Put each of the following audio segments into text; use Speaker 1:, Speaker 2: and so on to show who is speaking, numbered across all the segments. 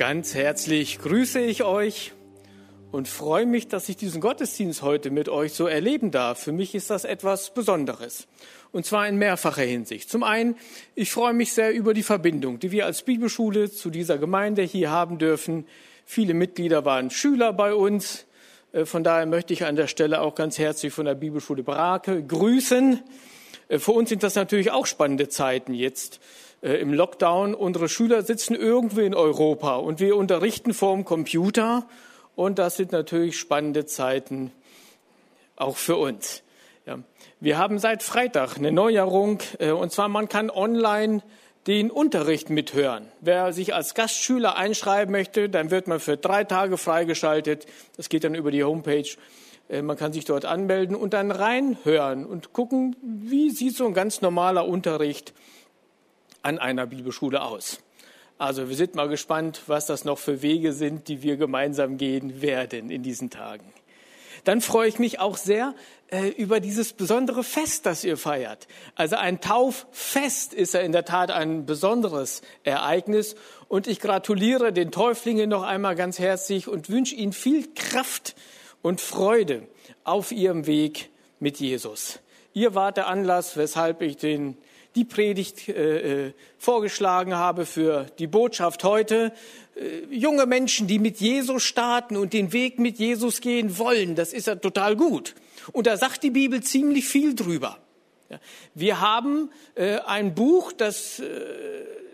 Speaker 1: Ganz herzlich grüße ich euch und freue mich, dass ich diesen Gottesdienst heute mit euch so erleben darf. Für mich ist das etwas Besonderes. Und zwar in mehrfacher Hinsicht. Zum einen, ich freue mich sehr über die Verbindung, die wir als Bibelschule zu dieser Gemeinde hier haben dürfen. Viele Mitglieder waren Schüler bei uns. Äh, von daher möchte ich an der Stelle auch ganz herzlich von der Bibelschule Brake grüßen. Äh, für uns sind das natürlich auch spannende Zeiten jetzt äh, im Lockdown. Unsere Schüler sitzen irgendwo in Europa und wir unterrichten vorm Computer. Und das sind natürlich spannende Zeiten auch für uns. Ja. Wir haben seit Freitag eine Neuerung, äh, und zwar man kann online den Unterricht mithören. Wer sich als Gastschüler einschreiben möchte, dann wird man für drei Tage freigeschaltet. Das geht dann über die Homepage. Äh, man kann sich dort anmelden und dann reinhören und gucken, wie sieht so ein ganz normaler Unterricht an einer Bibelschule aus. Also wir sind mal gespannt, was das noch für Wege sind, die wir gemeinsam gehen werden in diesen Tagen. Dann freue ich mich auch sehr äh, über dieses besondere Fest, das ihr feiert. Also ein Tauffest ist ja in der Tat ein besonderes Ereignis. Und ich gratuliere den Täuflingen noch einmal ganz herzlich und wünsche ihnen viel Kraft und Freude auf ihrem Weg mit Jesus. Ihr wart der Anlass, weshalb ich den die Predigt äh, äh, vorgeschlagen habe für die Botschaft heute. Äh, junge Menschen, die mit Jesus starten und den Weg mit Jesus gehen wollen, das ist ja total gut. Und da sagt die Bibel ziemlich viel drüber. Wir haben äh, ein Buch, das äh,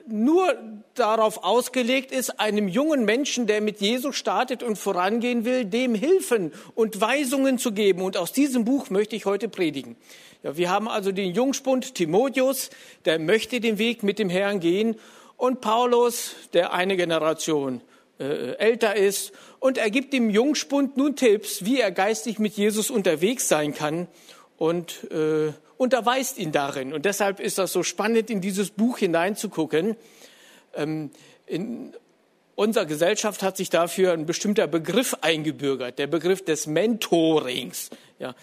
Speaker 1: nur darauf ausgelegt ist, einem jungen Menschen, der mit Jesus startet und vorangehen will, dem Hilfen und Weisungen zu geben. Und aus diesem Buch möchte ich heute predigen. Ja, wir haben also den Jungspund Timotheus, der möchte den Weg mit dem Herrn gehen, und Paulus, der eine Generation äh, älter ist, und er gibt dem Jungspund nun Tipps, wie er geistig mit Jesus unterwegs sein kann und äh, unterweist ihn darin. Und deshalb ist das so spannend, in dieses Buch hineinzugucken. Ähm, in unserer Gesellschaft hat sich dafür ein bestimmter Begriff eingebürgert, der Begriff des Mentorings. Ja,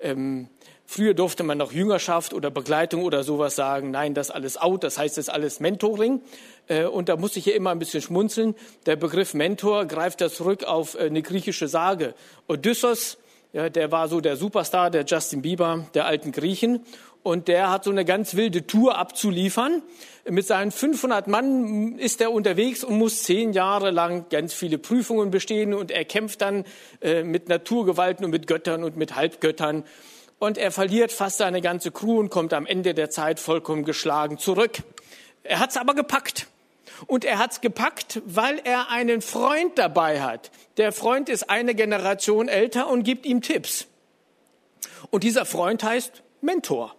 Speaker 1: ähm, Früher durfte man noch Jüngerschaft oder Begleitung oder sowas sagen. Nein, das alles out, das heißt jetzt alles Mentoring. Äh, und da muss ich hier immer ein bisschen schmunzeln. Der Begriff Mentor greift das zurück auf äh, eine griechische Sage. Odysseus, ja, der war so der Superstar, der Justin Bieber der alten Griechen. Und der hat so eine ganz wilde Tour abzuliefern. Mit seinen 500 Mann ist er unterwegs und muss zehn Jahre lang ganz viele Prüfungen bestehen. Und er kämpft dann äh, mit Naturgewalten und mit Göttern und mit Halbgöttern und er verliert fast seine ganze Crew und kommt am Ende der Zeit vollkommen geschlagen zurück. Er hat es aber gepackt. Und er hat es gepackt, weil er einen Freund dabei hat. Der Freund ist eine Generation älter und gibt ihm Tipps. Und dieser Freund heißt Mentor.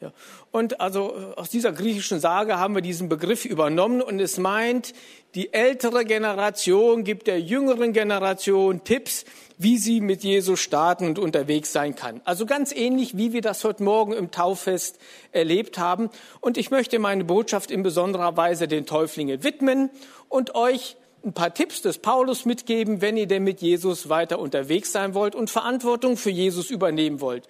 Speaker 1: Ja. Und also äh, aus dieser griechischen Sage haben wir diesen Begriff übernommen und es meint, die ältere Generation gibt der jüngeren Generation Tipps, wie sie mit Jesus starten und unterwegs sein kann. Also ganz ähnlich, wie wir das heute Morgen im Tauffest erlebt haben. Und ich möchte meine Botschaft in besonderer Weise den Täuflingen widmen und euch ein paar Tipps des Paulus mitgeben, wenn ihr denn mit Jesus weiter unterwegs sein wollt und Verantwortung für Jesus übernehmen wollt.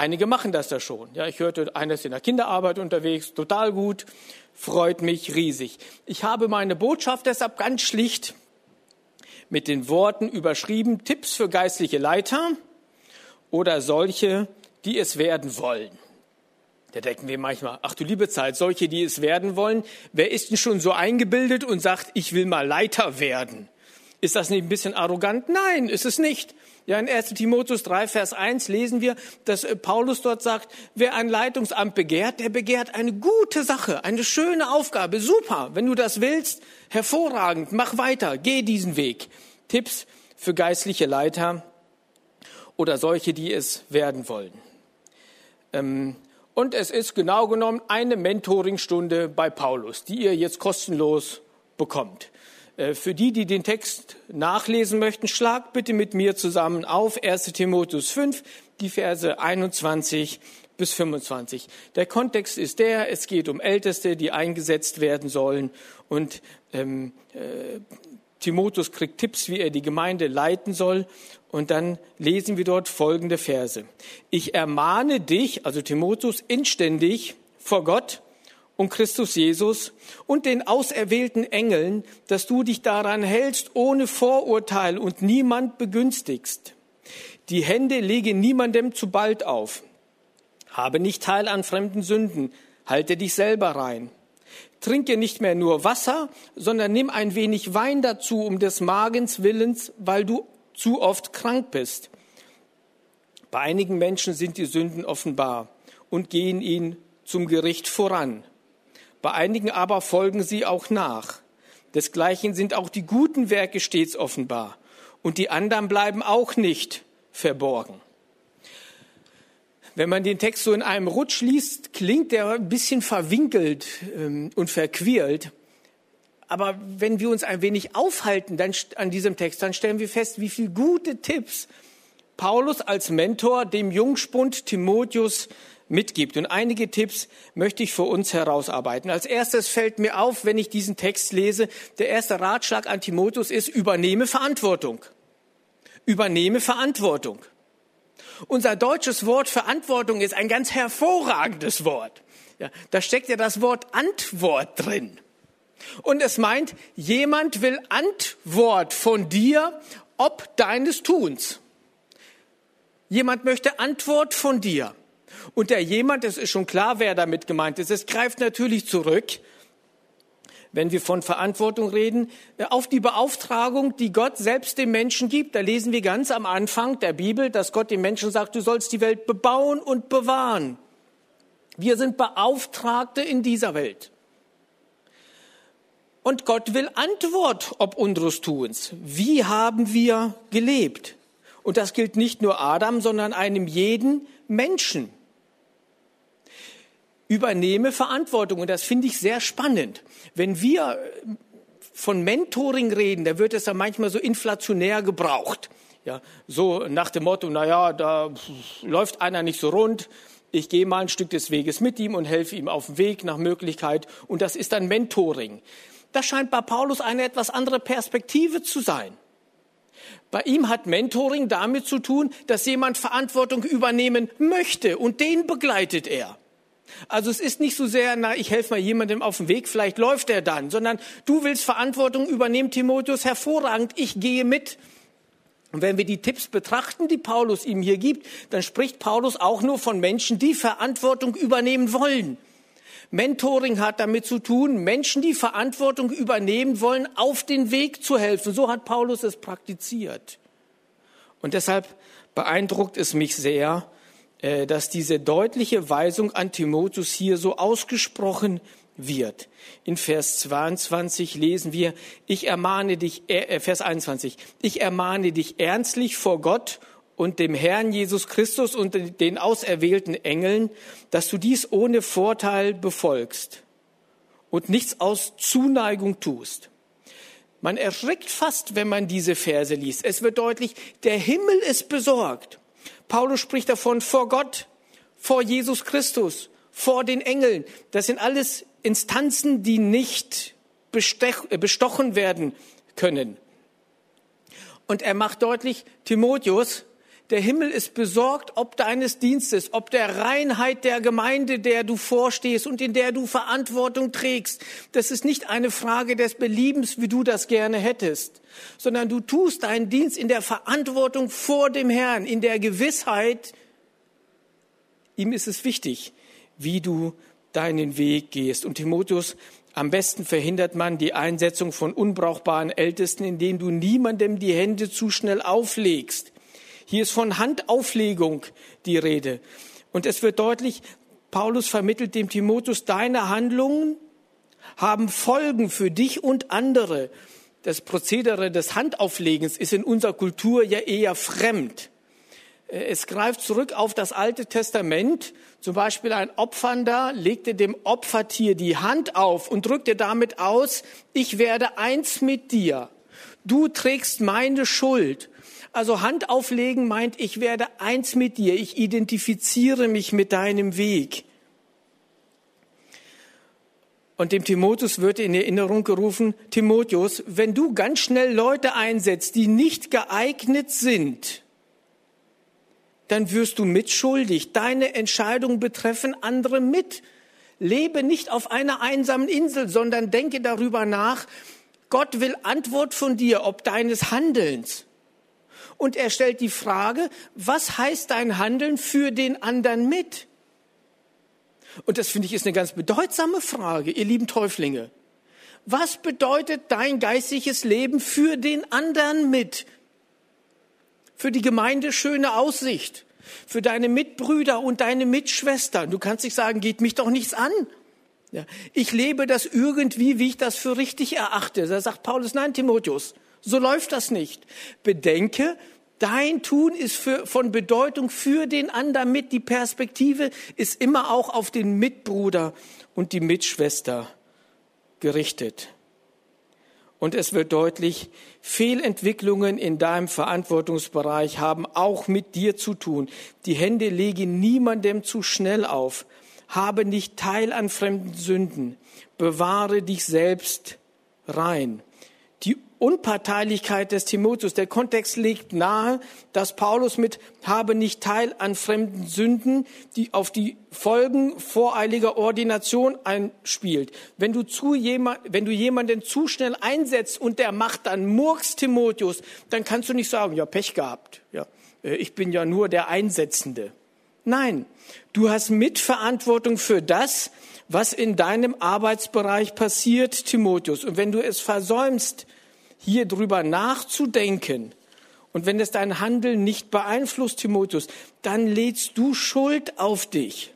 Speaker 1: Einige machen das ja schon. Ja, ich hörte, einer ist in der Kinderarbeit unterwegs, total gut, freut mich riesig. Ich habe meine Botschaft deshalb ganz schlicht mit den Worten überschrieben, Tipps für geistliche Leiter oder solche, die es werden wollen. Da denken wir manchmal, ach du liebe Zeit, solche, die es werden wollen, wer ist denn schon so eingebildet und sagt, ich will mal Leiter werden? Ist das nicht ein bisschen arrogant? Nein, ist es nicht. Ja, in 1 Timotheus 3, Vers 1 lesen wir, dass äh, Paulus dort sagt, wer ein Leitungsamt begehrt, der begehrt eine gute Sache, eine schöne Aufgabe. Super. Wenn du das willst, hervorragend. Mach weiter. Geh diesen Weg. Tipps für geistliche Leiter oder solche, die es werden wollen. Ähm, und es ist genau genommen eine Mentoringstunde bei Paulus, die ihr jetzt kostenlos bekommt. Äh, für die, die den Text nachlesen möchten, schlagt bitte mit mir zusammen auf 1 Timotheus 5, die Verse 21 bis 25. Der Kontext ist der, es geht um Älteste, die eingesetzt werden sollen und ähm, äh, Timotheus kriegt Tipps, wie er die Gemeinde leiten soll. Und dann lesen wir dort folgende Verse. Ich ermahne dich, also Timotheus, inständig vor Gott und Christus Jesus und den auserwählten Engeln, dass du dich daran hältst, ohne Vorurteil und niemand begünstigst. Die Hände lege niemandem zu bald auf. Habe nicht Teil an fremden Sünden, halte dich selber rein. Trinke nicht mehr nur Wasser, sondern nimm ein wenig Wein dazu um des Magens willens, weil du zu oft krank bist. Bei einigen Menschen sind die Sünden offenbar und gehen ihnen zum Gericht voran. Bei einigen aber folgen sie auch nach. Desgleichen sind auch die guten Werke stets offenbar und die anderen bleiben auch nicht verborgen. Wenn man den Text so in einem Rutsch liest, klingt der ein bisschen verwinkelt ähm, und verquirlt. Aber wenn wir uns ein wenig aufhalten dann, an diesem Text, dann stellen wir fest, wie viele gute Tipps Paulus als Mentor dem Jungspund Timotheus mitgibt. Und einige Tipps möchte ich für uns herausarbeiten. Als erstes fällt mir auf, wenn ich diesen Text lese, der erste Ratschlag an Timotheus ist, übernehme Verantwortung. Übernehme Verantwortung. Unser deutsches Wort Verantwortung ist ein ganz hervorragendes Wort. Ja, da steckt ja das Wort Antwort drin. Und es meint, jemand will Antwort von dir, ob deines Tuns. Jemand möchte Antwort von dir. Und der jemand, es ist schon klar, wer damit gemeint ist, es greift natürlich zurück, wenn wir von Verantwortung reden, auf die Beauftragung, die Gott selbst dem Menschen gibt. Da lesen wir ganz am Anfang der Bibel, dass Gott dem Menschen sagt, du sollst die Welt bebauen und bewahren. Wir sind Beauftragte in dieser Welt. Und Gott will Antwort ob unseres Tuns. Wie haben wir gelebt? Und das gilt nicht nur Adam, sondern einem jeden Menschen übernehme Verantwortung. Und das finde ich sehr spannend. Wenn wir von Mentoring reden, da wird es ja manchmal so inflationär gebraucht. Ja, so nach dem Motto, na ja, da läuft einer nicht so rund. Ich gehe mal ein Stück des Weges mit ihm und helfe ihm auf dem Weg nach Möglichkeit. Und das ist dann Mentoring. Das scheint bei Paulus eine etwas andere Perspektive zu sein. Bei ihm hat Mentoring damit zu tun, dass jemand Verantwortung übernehmen möchte und den begleitet er. Also es ist nicht so sehr, na, ich helfe mal jemandem auf dem Weg, vielleicht läuft er dann, sondern du willst Verantwortung übernehmen, Timotheus, hervorragend, ich gehe mit. Und wenn wir die Tipps betrachten, die Paulus ihm hier gibt, dann spricht Paulus auch nur von Menschen, die Verantwortung übernehmen wollen. Mentoring hat damit zu tun, Menschen, die Verantwortung übernehmen wollen, auf den Weg zu helfen. So hat Paulus es praktiziert. Und deshalb beeindruckt es mich sehr, dass diese deutliche Weisung an Timotheus hier so ausgesprochen wird. In Vers 22 lesen wir, ich ermahne dich, äh, Vers 21, ich ermahne dich ernstlich vor Gott und dem Herrn Jesus Christus und den auserwählten Engeln, dass du dies ohne Vorteil befolgst und nichts aus Zuneigung tust. Man erschrickt fast, wenn man diese Verse liest. Es wird deutlich, der Himmel ist besorgt. Paulus spricht davon vor Gott, vor Jesus Christus, vor den Engeln. Das sind alles Instanzen, die nicht äh, bestochen werden können. Und er macht deutlich, Timotheus, der Himmel ist besorgt ob deines Dienstes, ob der Reinheit der Gemeinde, der du vorstehst und in der du Verantwortung trägst. Das ist nicht eine Frage des Beliebens, wie du das gerne hättest, sondern du tust deinen Dienst in der Verantwortung vor dem Herrn, in der Gewissheit, ihm ist es wichtig, wie du deinen Weg gehst. Und Timotheus, am besten verhindert man die Einsetzung von unbrauchbaren Ältesten, indem du niemandem die Hände zu schnell auflegst. Hier ist von Handauflegung die Rede. Und es wird deutlich, Paulus vermittelt dem Timotheus, deine Handlungen haben Folgen für dich und andere. Das Prozedere des Handauflegens ist in unserer Kultur ja eher fremd. Es greift zurück auf das Alte Testament. Zum Beispiel ein Opfernder legte dem Opfertier die Hand auf und drückte damit aus, ich werde eins mit dir. Du trägst meine Schuld. Also Hand auflegen meint, ich werde eins mit dir, ich identifiziere mich mit deinem Weg. Und dem Timotheus wird in Erinnerung gerufen, Timotheus, wenn du ganz schnell Leute einsetzt, die nicht geeignet sind, dann wirst du mitschuldig. Deine Entscheidungen betreffen andere mit. lebe nicht auf einer einsamen Insel, sondern denke darüber nach, Gott will Antwort von dir, ob deines Handelns. Und er stellt die Frage, was heißt dein Handeln für den anderen mit? Und das finde ich ist eine ganz bedeutsame Frage, ihr lieben Täuflinge. Was bedeutet dein geistliches Leben für den anderen mit? Für die Gemeinde schöne Aussicht, für deine Mitbrüder und deine Mitschwestern. Du kannst nicht sagen, geht mich doch nichts an. Ja, ich lebe das irgendwie, wie ich das für richtig erachte. Da sagt Paulus, nein, Timotheus, so läuft das nicht. Bedenke, dein Tun ist für, von Bedeutung für den anderen mit. Die Perspektive ist immer auch auf den Mitbruder und die Mitschwester gerichtet. Und es wird deutlich, Fehlentwicklungen in deinem Verantwortungsbereich haben auch mit dir zu tun. Die Hände legen niemandem zu schnell auf. Habe nicht teil an fremden Sünden. Bewahre dich selbst rein. Unparteilichkeit des Timotheus. Der Kontext legt nahe, dass Paulus mit habe nicht teil an fremden Sünden, die auf die Folgen voreiliger Ordination einspielt. Wenn du zu jemand, wenn du jemanden zu schnell einsetzt und der macht dann Murks Timotheus, dann kannst du nicht sagen, ja, Pech gehabt. Ja, äh, ich bin ja nur der Einsetzende. Nein, du hast Mitverantwortung für das, was in deinem Arbeitsbereich passiert, Timotheus. Und wenn du es versäumst, hier drüber nachzudenken, und wenn es dein Handeln nicht beeinflusst, Timotheus, dann lädst du Schuld auf dich.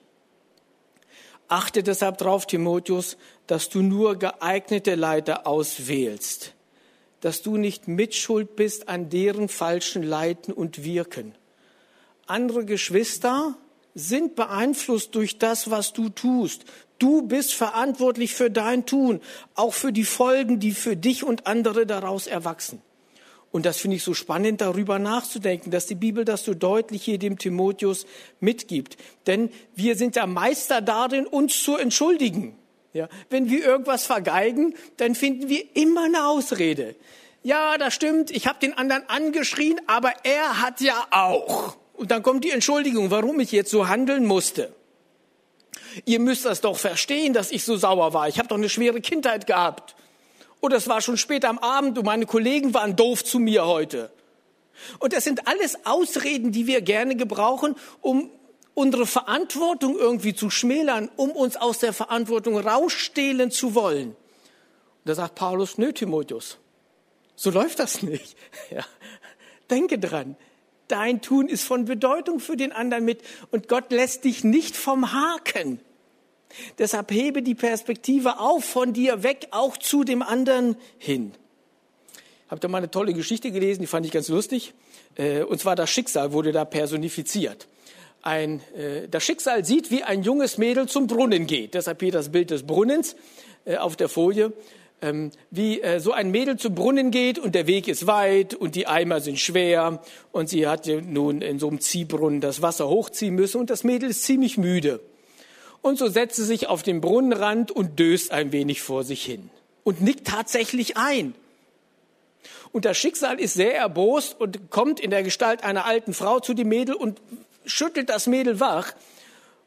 Speaker 1: Achte deshalb darauf, Timotheus, dass du nur geeignete Leiter auswählst, dass du nicht mitschuld bist an deren falschen Leiten und Wirken. Andere Geschwister sind beeinflusst durch das, was du tust. Du bist verantwortlich für dein Tun, auch für die Folgen, die für dich und andere daraus erwachsen. Und das finde ich so spannend, darüber nachzudenken, dass die Bibel das so deutlich hier dem Timotheus mitgibt. Denn wir sind ja Meister darin, uns zu entschuldigen. Ja, wenn wir irgendwas vergeigen, dann finden wir immer eine Ausrede. Ja, das stimmt, ich habe den anderen angeschrien, aber er hat ja auch. Und dann kommt die Entschuldigung, warum ich jetzt so handeln musste. Ihr müsst das doch verstehen, dass ich so sauer war. Ich habe doch eine schwere Kindheit gehabt. Oder es war schon spät am Abend und meine Kollegen waren doof zu mir heute. Und das sind alles Ausreden, die wir gerne gebrauchen, um unsere Verantwortung irgendwie zu schmälern, um uns aus der Verantwortung rausstehlen zu wollen. Und da sagt Paulus, nö, Timotheus, so läuft das nicht. Ja. Denke dran, Dein Tun ist von Bedeutung für den anderen mit und Gott lässt dich nicht vom Haken. Deshalb hebe die Perspektive auf von dir weg, auch zu dem anderen hin. Habt ihr mal eine tolle Geschichte gelesen, die fand ich ganz lustig. Äh, und zwar das Schicksal wurde da personifiziert. Ein, äh, das Schicksal sieht, wie ein junges Mädel zum Brunnen geht. Deshalb hier das Bild des Brunnens äh, auf der Folie ähm, wie äh, so ein Mädel zum Brunnen geht und der Weg ist weit und die Eimer sind schwer und sie hat nun in so einem Ziehbrunnen das Wasser hochziehen müssen und das Mädel ist ziemlich müde. Und so setzt sie sich auf den Brunnenrand und döst ein wenig vor sich hin und nickt tatsächlich ein. Und das Schicksal ist sehr erbost und kommt in der Gestalt einer alten Frau zu dem Mädel und schüttelt das Mädel wach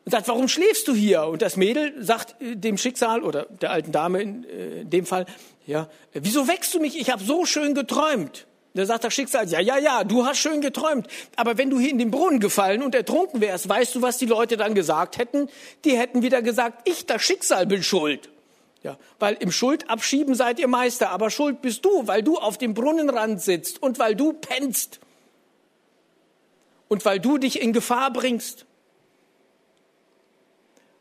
Speaker 1: und sagt, warum schläfst du hier? Und das Mädel sagt äh, dem Schicksal oder der alten Dame in, äh, dem Fall, ja, wieso wächst du mich? Ich habe so schön geträumt. Da sagt das Schicksal, ja, ja, ja, du hast schön geträumt. Aber wenn du hier in den Brunnen gefallen und ertrunken wärst, weißt du, was die Leute dann gesagt hätten? Die hätten wieder gesagt, ich, das Schicksal, bin schuld. Ja, weil im Schuldabschieben seid ihr Meister, aber schuld bist du, weil du auf dem Brunnenrand sitzt und weil du pennst. Und weil du dich in Gefahr bringst.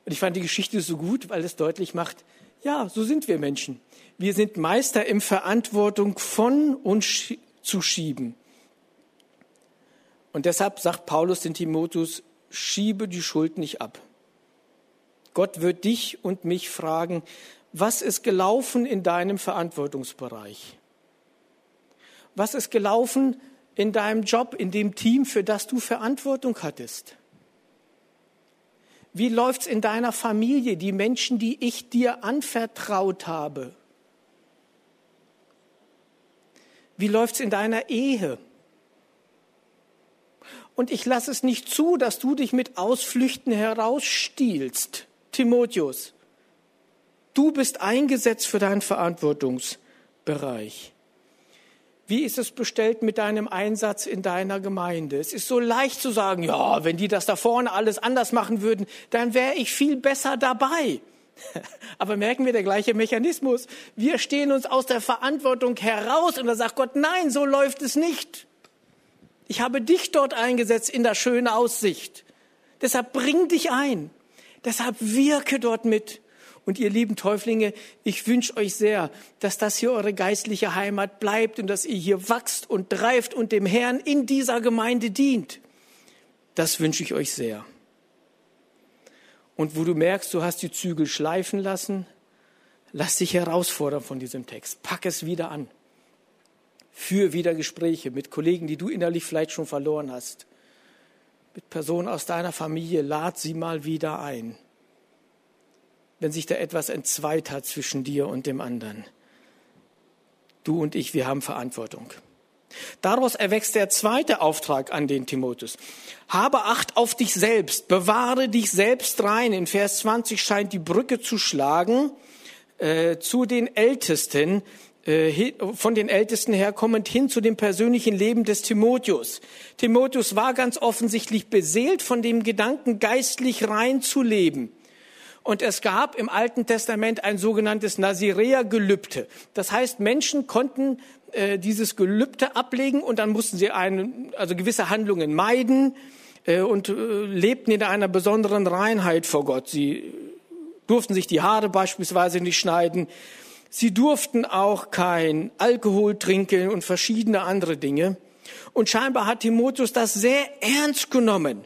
Speaker 1: Und ich fand die Geschichte so gut, weil es deutlich macht, ja, so sind wir Menschen. Wir sind Meister im Verantwortung von uns zu schieben. Und deshalb sagt Paulus den Timotheus, schiebe die Schuld nicht ab. Gott wird dich und mich fragen, was ist gelaufen in deinem Verantwortungsbereich? Was ist gelaufen in deinem Job, in dem Team, für das du Verantwortung hattest? Wie läuft's in deiner Familie, die Menschen, die ich dir anvertraut habe? Wie läuft's in deiner Ehe? Und ich lasse es nicht zu, dass du dich mit Ausflüchten herausstiehlst, Timotheus. Du bist eingesetzt für deinen Verantwortungsbereich. Wie ist es bestellt mit deinem Einsatz in deiner Gemeinde? Es ist so leicht zu sagen, ja, wenn die das da vorne alles anders machen würden, dann wäre ich viel besser dabei. Aber merken wir der gleiche Mechanismus. Wir stehen uns aus der Verantwortung heraus und da sagt Gott, nein, so läuft es nicht. Ich habe dich dort eingesetzt in der schönen Aussicht. Deshalb bring dich ein. Deshalb wirke dort mit. Und ihr lieben Täuflinge, ich wünsche euch sehr, dass das hier eure geistliche Heimat bleibt und dass ihr hier wachst und reift und dem Herrn in dieser Gemeinde dient. Das wünsche ich euch sehr. Und wo du merkst, du hast die Zügel schleifen lassen, lass dich herausfordern von diesem Text. Pack es wieder an. Führ wieder Gespräche mit Kollegen, die du innerlich vielleicht schon verloren hast. Mit Personen aus deiner Familie, lad sie mal wieder ein wenn sich da etwas entzweit hat zwischen dir und dem anderen. Du und ich, wir haben Verantwortung. Daraus erwächst der zweite Auftrag an den Timotheus. Habe Acht auf dich selbst, bewahre dich selbst rein. In Vers 20 scheint die Brücke zu schlagen äh, zu den Ältesten, äh, von den Ältesten herkommend hin zu dem persönlichen Leben des Timotheus. Timotheus war ganz offensichtlich beseelt von dem Gedanken, geistlich rein zu leben. Und es gab im Alten Testament ein sogenanntes Nazirea-Gelübde. Das heißt, Menschen konnten äh, dieses Gelübde ablegen und dann mussten sie einen, also gewisse Handlungen meiden äh, und äh, lebten in einer besonderen Reinheit vor Gott. Sie durften sich die Haare beispielsweise nicht schneiden. Sie durften auch kein Alkohol trinken und verschiedene andere Dinge. Und scheinbar hat Timotheus das sehr ernst genommen.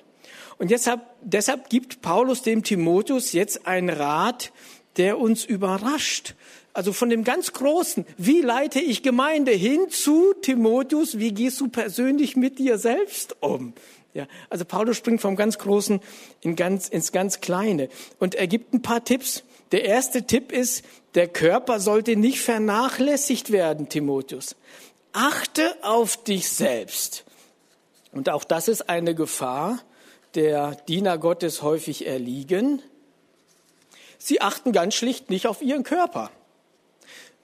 Speaker 1: Und deshalb, deshalb gibt Paulus dem Timotheus jetzt einen Rat, der uns überrascht. Also von dem ganz Großen, wie leite ich Gemeinde hin zu Timotheus, wie gehst du persönlich mit dir selbst um? Ja, also Paulus springt vom ganz Großen in ganz, ins ganz Kleine und er gibt ein paar Tipps. Der erste Tipp ist, der Körper sollte nicht vernachlässigt werden, Timotheus. Achte auf dich selbst. Und auch das ist eine Gefahr, der Diener Gottes häufig erliegen. Sie achten ganz schlicht nicht auf ihren Körper.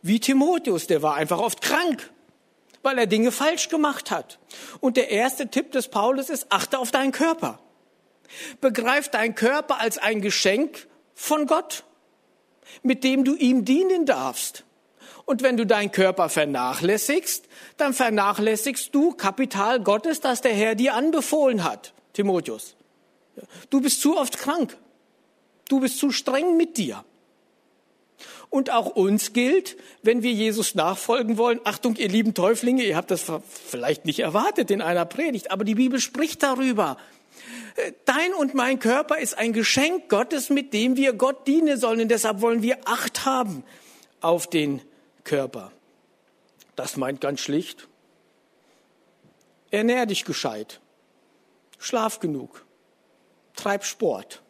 Speaker 1: Wie Timotheus, der war einfach oft krank, weil er Dinge falsch gemacht hat. Und der erste Tipp des Paulus ist, achte auf deinen Körper. Begreif deinen Körper als ein Geschenk von Gott, mit dem du ihm dienen darfst. Und wenn du deinen Körper vernachlässigst, dann vernachlässigst du Kapital Gottes, das der Herr dir anbefohlen hat. Timotheus. Du bist zu oft krank. Du bist zu streng mit dir. Und auch uns gilt, wenn wir Jesus nachfolgen wollen, Achtung, ihr lieben Täuflinge, ihr habt das vielleicht nicht erwartet in einer Predigt, aber die Bibel spricht darüber. Dein und mein Körper ist ein Geschenk Gottes, mit dem wir Gott dienen sollen. Und deshalb wollen wir Acht haben auf den Körper. Das meint ganz schlicht, ernähr dich gescheit. Schlaf genug. Treib Sport.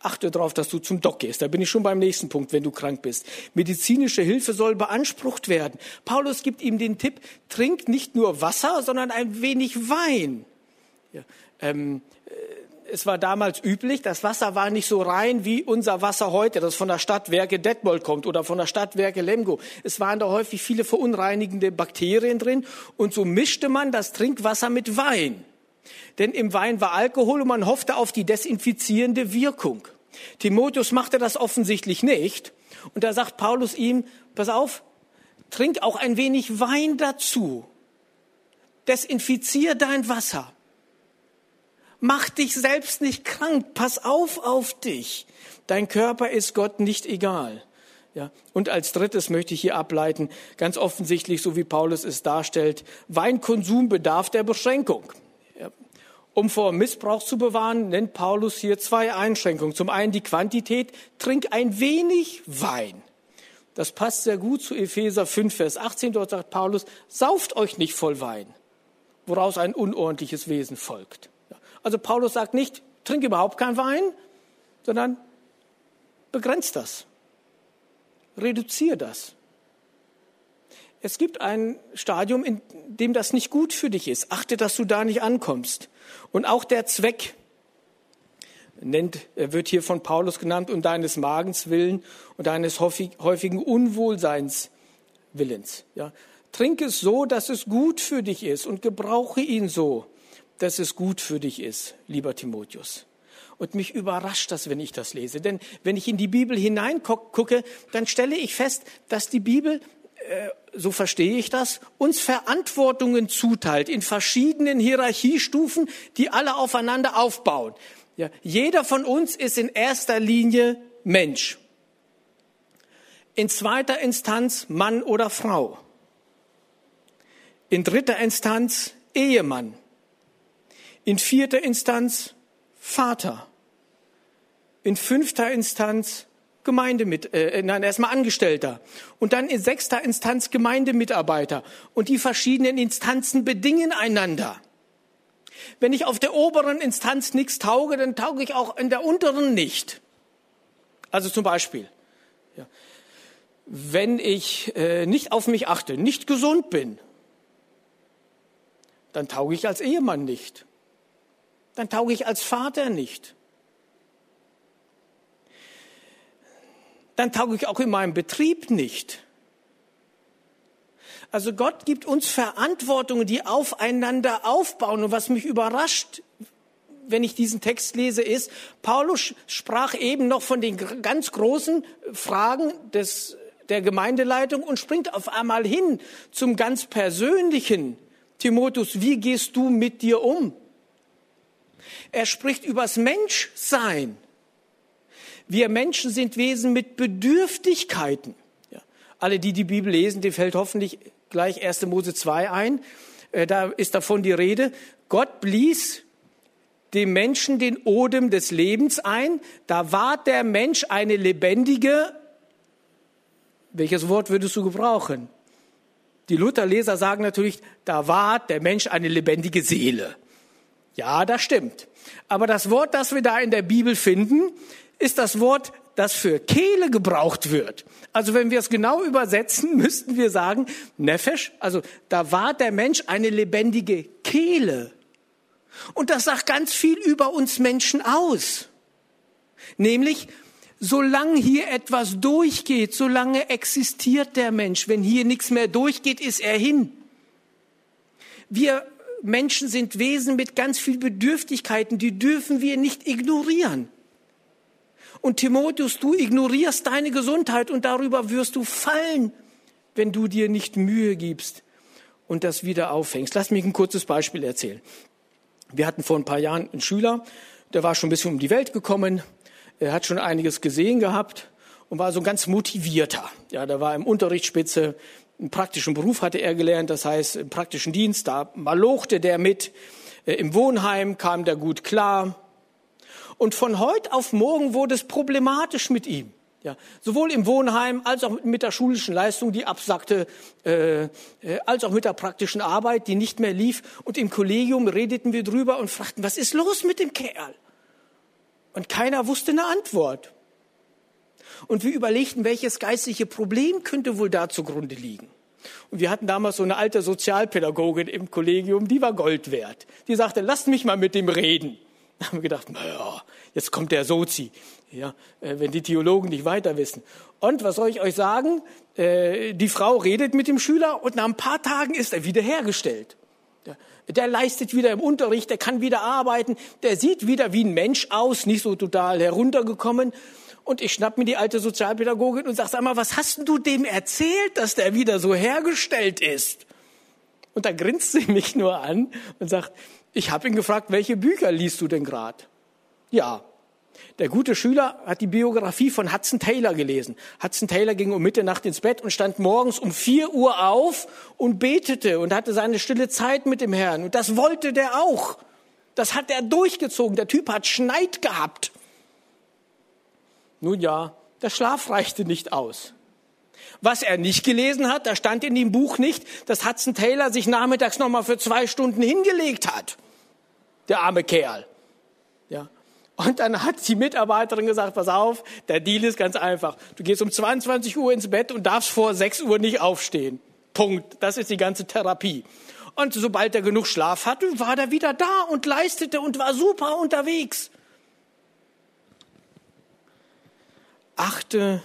Speaker 1: Achte darauf, dass du zum Doc gehst. Da bin ich schon beim nächsten Punkt, wenn du krank bist. Medizinische Hilfe soll beansprucht werden. Paulus gibt ihm den Tipp, trink nicht nur Wasser, sondern ein wenig Wein. Ja, ähm, äh, es war damals üblich, das Wasser war nicht so rein wie unser Wasser heute, das von der Stadtwerke Detmold kommt oder von der Stadtwerke Lemgo. Es waren da häufig viele verunreinigende Bakterien drin und so mischte man das Trinkwasser mit Wein. Denn im Wein war Alkohol und man hoffte auf die desinfizierende Wirkung. Timotheus machte das offensichtlich nicht. Und da sagt Paulus ihm, pass auf, trink auch ein wenig Wein dazu. Desinfizier dein Wasser. Mach dich selbst nicht krank. Pass auf auf dich. Dein Körper ist Gott nicht egal. Ja. Und als drittes möchte ich hier ableiten, ganz offensichtlich, so wie Paulus es darstellt, Weinkonsum bedarf der Beschränkung. Ja. Um vor Missbrauch zu bewahren, nennt Paulus hier zwei Einschränkungen. Zum einen die Quantität, trink ein wenig Wein. Das passt sehr gut zu Epheser 5, Vers 18. Dort sagt Paulus, sauft euch nicht voll Wein, woraus ein unordentliches Wesen folgt. Also Paulus sagt nicht, trink überhaupt kein Wein, sondern begrenzt das. Reduziere das. Es gibt ein Stadium, in dem das nicht gut für dich ist. Achte, dass du da nicht ankommst. Und auch der Zweck nennt, wird hier von Paulus genannt, um deines Magens willen und deines häufigen Unwohlseins willens. Ja. Trink es so, dass es gut für dich ist und gebrauche ihn so, dass es gut für dich ist, lieber Timotheus. Und mich überrascht das, wenn ich das lese. Denn wenn ich in die Bibel hineingucke, dann stelle ich fest, dass die Bibel, äh, so verstehe ich das, uns Verantwortungen zuteilt in verschiedenen Hierarchiestufen, die alle aufeinander aufbauen. Ja, jeder von uns ist in erster Linie Mensch. In zweiter Instanz Mann oder Frau. In dritter Instanz Ehemann. In vierter Instanz Vater. In fünfter Instanz Gemeindemit, äh, nein, erstmal Angestellter. Und dann in sechster Instanz Gemeindemitarbeiter. Und die verschiedenen Instanzen bedingen einander. Wenn ich auf der oberen Instanz nichts tauge, dann tauge ich auch in der unteren nicht. Also zum Beispiel, ja, wenn ich äh, nicht auf mich achte, nicht gesund bin, dann tauge ich als Ehemann nicht. Dann tauge ich als Vater nicht. Dann tauge ich auch in meinem Betrieb nicht. Also Gott gibt uns Verantwortungen, die aufeinander aufbauen. Und was mich überrascht, wenn ich diesen Text lese, ist, Paulus sprach eben noch von den ganz großen Fragen des, der Gemeindeleitung und springt auf einmal hin zum ganz persönlichen. Timotheus, wie gehst du mit dir um? Er spricht übers Menschsein. Wir Menschen sind Wesen mit Bedürftigkeiten. Ja. Alle, die die Bibel lesen, die fällt hoffentlich gleich 1. Mose 2 ein. Äh, da ist davon die Rede. Gott blies dem Menschen den Odem des Lebens ein. Da war der Mensch eine lebendige, welches Wort würdest du gebrauchen? Die Lutherleser sagen natürlich, da war der Mensch eine lebendige Seele. Ja, das stimmt. Aber das Wort, das wir da in der Bibel finden, ist das Wort das für Kehle gebraucht wird. Also wenn wir es genau übersetzen, müssten wir sagen, Nefesh, also da war der Mensch eine lebendige Kehle. Und das sagt ganz viel über uns Menschen aus. Nämlich, solange hier etwas durchgeht, solange existiert der Mensch. Wenn hier nichts mehr durchgeht, ist er hin. Wir Menschen sind Wesen mit ganz viel Bedürftigkeiten, die dürfen wir nicht ignorieren. Und Timotheus, du ignorierst deine Gesundheit und darüber wirst du fallen, wenn du dir nicht Mühe gibst und das wieder aufhängst. Lass mich ein kurzes Beispiel erzählen. Wir hatten vor ein paar Jahren einen Schüler, der war schon ein bisschen um die Welt gekommen, er hat schon einiges gesehen gehabt und war so ein ganz motivierter. Ja, der war im Unterricht spitze, einen praktischen Beruf hatte er gelernt, das heißt im praktischen Dienst, da malochte der mit. Äh, Im Wohnheim kam der gut klar. Und von heute auf morgen wurde es problematisch mit ihm. Ja, sowohl im Wohnheim als auch mit der schulischen Leistung, die absackte, äh, äh, als auch mit der praktischen Arbeit, die nicht mehr lief. Und im Kollegium redeten wir drüber und fragten, was ist los mit dem Kerl? Und keiner wusste eine Antwort. Und wir überlegten, welches geistliche Problem könnte wohl da zugrunde liegen. Und wir hatten damals so eine alte Sozialpädagogin im Kollegium, die war Gold wert. Die sagte, lasst mich mal mit dem reden. Da haben wir gedacht, naja, jetzt kommt der Sozi, ja, äh, wenn die Theologen nicht weiter wissen. Und was soll ich euch sagen? Äh, die Frau redet mit dem Schüler und nach ein paar Tagen ist er wiederhergestellt. Der, der leistet wieder im Unterricht, der kann wieder arbeiten, der sieht wieder wie ein Mensch aus, nicht so total heruntergekommen. Und ich schnapp mir die alte Sozialpädagogin und sag, sag mal, was hast du dem erzählt, dass der wieder so hergestellt ist? Und da grinst sie mich nur an und sagt, ich habe ihn gefragt, welche Bücher liest du denn gerade? Ja. Der gute Schüler hat die Biografie von Hudson Taylor gelesen. Hudson Taylor ging um Mitternacht ins Bett und stand morgens um vier Uhr auf und betete und hatte seine stille Zeit mit dem Herrn. Und das wollte der auch. Das hat er durchgezogen. Der Typ hat Schneid gehabt. Nun ja, der Schlaf reichte nicht aus. Was er nicht gelesen hat, da stand in dem Buch nicht, dass Hudson Taylor sich nachmittags nochmal für zwei Stunden hingelegt hat. Der arme Kerl. Ja. Und dann hat die Mitarbeiterin gesagt, pass auf, der Deal ist ganz einfach. Du gehst um 22 Uhr ins Bett und darfst vor 6 Uhr nicht aufstehen. Punkt. Das ist die ganze Therapie. Und sobald er genug Schlaf hatte, war er wieder da und leistete und war super unterwegs. Achte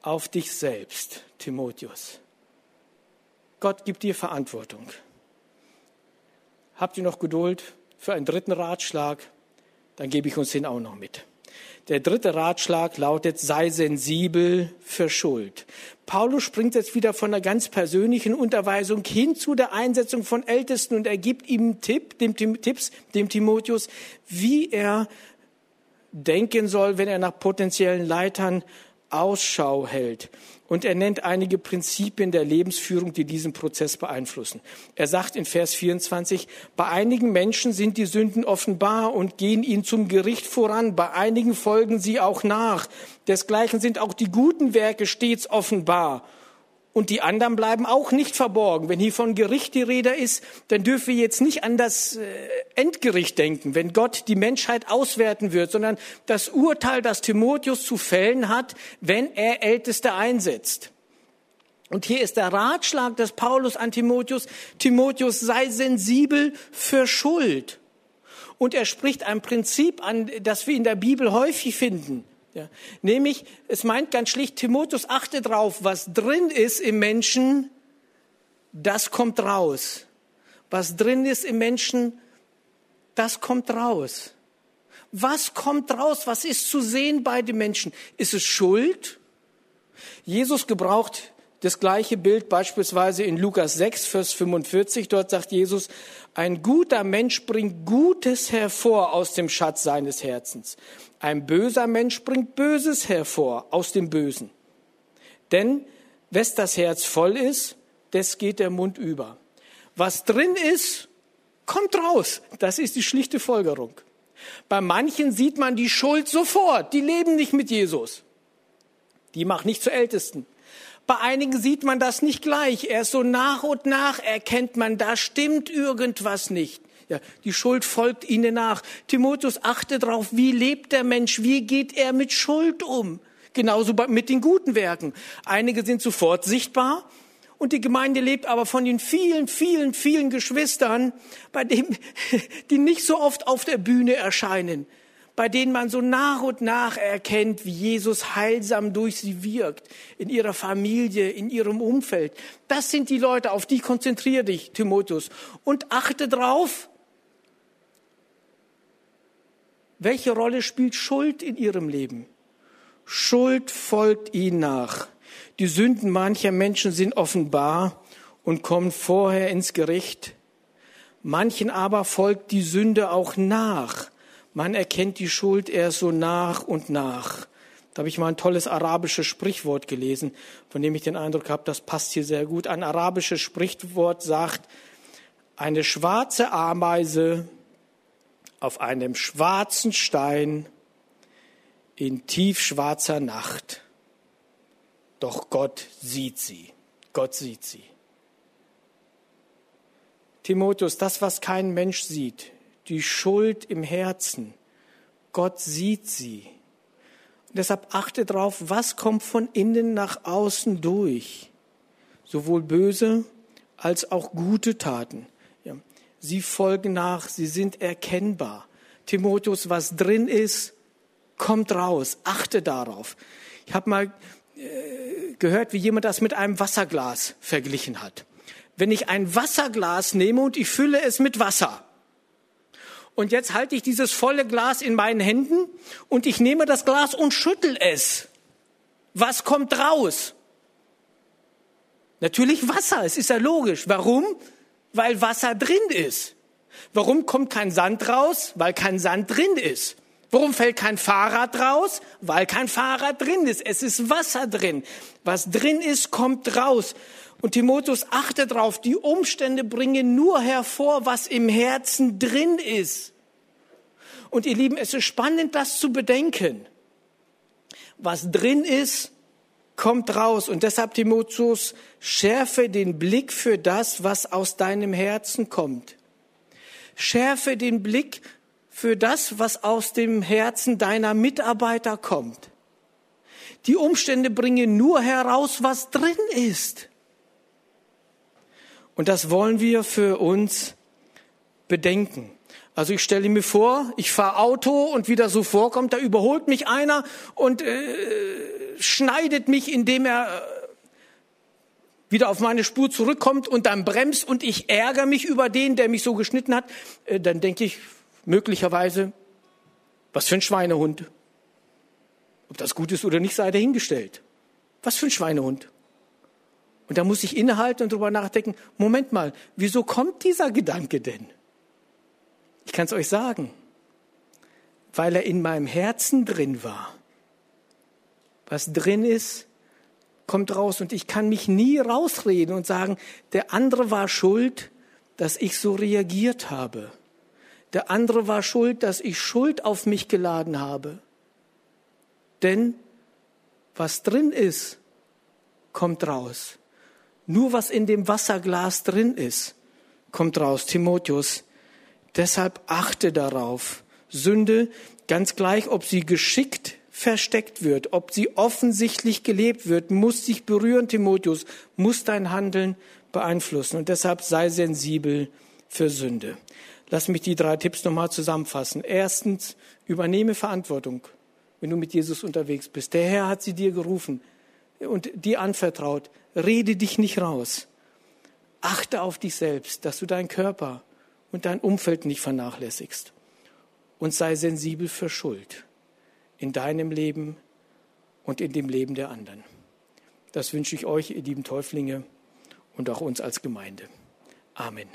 Speaker 1: auf dich selbst, Timotheus. Gott gibt dir Verantwortung. Habt ihr noch Geduld für einen dritten Ratschlag? Dann gebe ich uns den auch noch mit. Der dritte Ratschlag lautet, sei sensibel für Schuld. Paulus springt jetzt wieder von einer ganz persönlichen Unterweisung hin zu der Einsetzung von Ältesten und er gibt ihm Tipp, dem, Tipps dem Timotheus, wie er denken soll, wenn er nach potenziellen Leitern Ausschau hält. Und er nennt einige Prinzipien der Lebensführung, die diesen Prozess beeinflussen. Er sagt in Vers 24, bei einigen Menschen sind die Sünden offenbar und gehen ihnen zum Gericht voran, bei einigen folgen sie auch nach. Desgleichen sind auch die guten Werke stets offenbar und die anderen bleiben auch nicht verborgen. Wenn hier von Gericht die Rede ist, dann dürfen wir jetzt nicht an das äh, Endgericht denken, wenn Gott die Menschheit auswerten wird, sondern das Urteil, das Timotheus zu fällen hat, wenn er Älteste einsetzt. Und hier ist der Ratschlag des Paulus an Timotheus, Timotheus sei sensibel für Schuld. Und er spricht ein Prinzip an, das wir in der Bibel häufig finden. Ja. Nämlich, es meint ganz schlicht, Timotheus, achte drauf, was drin ist im Menschen, das kommt raus. Was drin ist im Menschen, das kommt raus. Was kommt raus? Was ist zu sehen bei den Menschen? Ist es Schuld? Jesus gebraucht das gleiche Bild beispielsweise in Lukas 6, Vers 45. Dort sagt Jesus, ein guter Mensch bringt Gutes hervor aus dem Schatz seines Herzens. Ein böser Mensch bringt Böses hervor aus dem Bösen. Denn wes das Herz voll ist, des geht der Mund über. Was drin ist, kommt raus. Das ist die schlichte Folgerung. Bei manchen sieht man die Schuld sofort. Die leben nicht mit Jesus. Die macht nicht zu Ältesten. Bei einigen sieht man das nicht gleich. Erst so nach und nach erkennt man, da stimmt irgendwas nicht. Ja, die Schuld folgt ihnen nach. Timotheus, achte darauf, wie lebt der Mensch, wie geht er mit Schuld um? Genauso mit den guten Werken. Einige sind sofort sichtbar und die Gemeinde lebt aber von den vielen, vielen, vielen Geschwistern, bei denen, die nicht so oft auf der Bühne erscheinen, bei denen man so nach und nach erkennt, wie Jesus heilsam durch sie wirkt, in ihrer Familie, in ihrem Umfeld. Das sind die Leute, auf die konzentriere dich, Timotheus. Und achte drauf, welche Rolle spielt Schuld in ihrem Leben? Schuld folgt ihnen nach. Die Sünden mancher Menschen sind offenbar und kommen vorher ins Gericht. Manchen aber folgt die Sünde auch nach. Man erkennt die Schuld erst so nach und nach. Da habe ich mal ein tolles arabisches Sprichwort gelesen, von dem ich den Eindruck habe, das passt hier sehr gut. Ein arabisches Sprichwort sagt, eine schwarze Ameise auf einem schwarzen Stein in tiefschwarzer Nacht. Doch Gott sieht sie. Gott sieht sie. Timotheus, das, was kein Mensch sieht, die Schuld im Herzen, Gott sieht sie. Und deshalb achte darauf, was kommt von innen nach außen durch. Sowohl böse als auch gute Taten. Sie folgen nach, sie sind erkennbar. Timotheus, was drin ist, kommt raus. Achte darauf. Ich habe mal äh, gehört, wie jemand das mit einem Wasserglas verglichen hat. Wenn ich ein Wasserglas nehme und ich fülle es mit Wasser, und jetzt halte ich dieses volle Glas in meinen Händen und ich nehme das Glas und schüttel es. Was kommt raus? Natürlich Wasser, es ist ja logisch. Warum? Weil Wasser drin ist. Warum kommt kein Sand raus? Weil kein Sand drin ist. Warum fällt kein Fahrrad raus? Weil kein Fahrrad drin ist. Es ist Wasser drin. Was drin ist, kommt raus. Und Timotheus achte darauf, die Umstände bringen nur hervor, was im Herzen drin ist. Und ihr Lieben, es ist spannend, das zu bedenken. Was drin ist, kommt raus. Und deshalb, Timotheus, schärfe den Blick für das, was aus deinem Herzen kommt. Schärfe den Blick für das, was aus dem Herzen deiner Mitarbeiter kommt. Die Umstände bringen nur heraus, was drin ist. Und das wollen wir für uns bedenken. Also ich stelle mir vor, ich fahre Auto und wie das so vorkommt, da überholt mich einer und äh, schneidet mich, indem er äh, wieder auf meine Spur zurückkommt und dann bremst und ich ärgere mich über den, der mich so geschnitten hat, äh, dann denke ich möglicherweise, was für ein Schweinehund. Ob das gut ist oder nicht, sei dahingestellt. Was für ein Schweinehund. Und da muss ich innehalten und drüber nachdenken, Moment mal, wieso kommt dieser Gedanke denn? Ich kann es euch sagen, weil er in meinem Herzen drin war. Was drin ist, kommt raus und ich kann mich nie rausreden und sagen, der andere war schuld, dass ich so reagiert habe. Der andere war schuld, dass ich Schuld auf mich geladen habe. Denn was drin ist, kommt raus. Nur was in dem Wasserglas drin ist, kommt raus. Timotheus Deshalb achte darauf. Sünde, ganz gleich, ob sie geschickt versteckt wird, ob sie offensichtlich gelebt wird, muss dich berühren, Timotheus, muss dein Handeln beeinflussen. Und deshalb sei sensibel für Sünde. Lass mich die drei Tipps nochmal zusammenfassen. Erstens, übernehme Verantwortung, wenn du mit Jesus unterwegs bist. Der Herr hat sie dir gerufen und dir anvertraut. Rede dich nicht raus. Achte auf dich selbst, dass du deinen Körper und dein Umfeld nicht vernachlässigst. Und sei sensibel für Schuld in deinem Leben und in dem Leben der anderen. Das wünsche ich euch, ihr lieben Täuflinge, und auch uns als Gemeinde. Amen.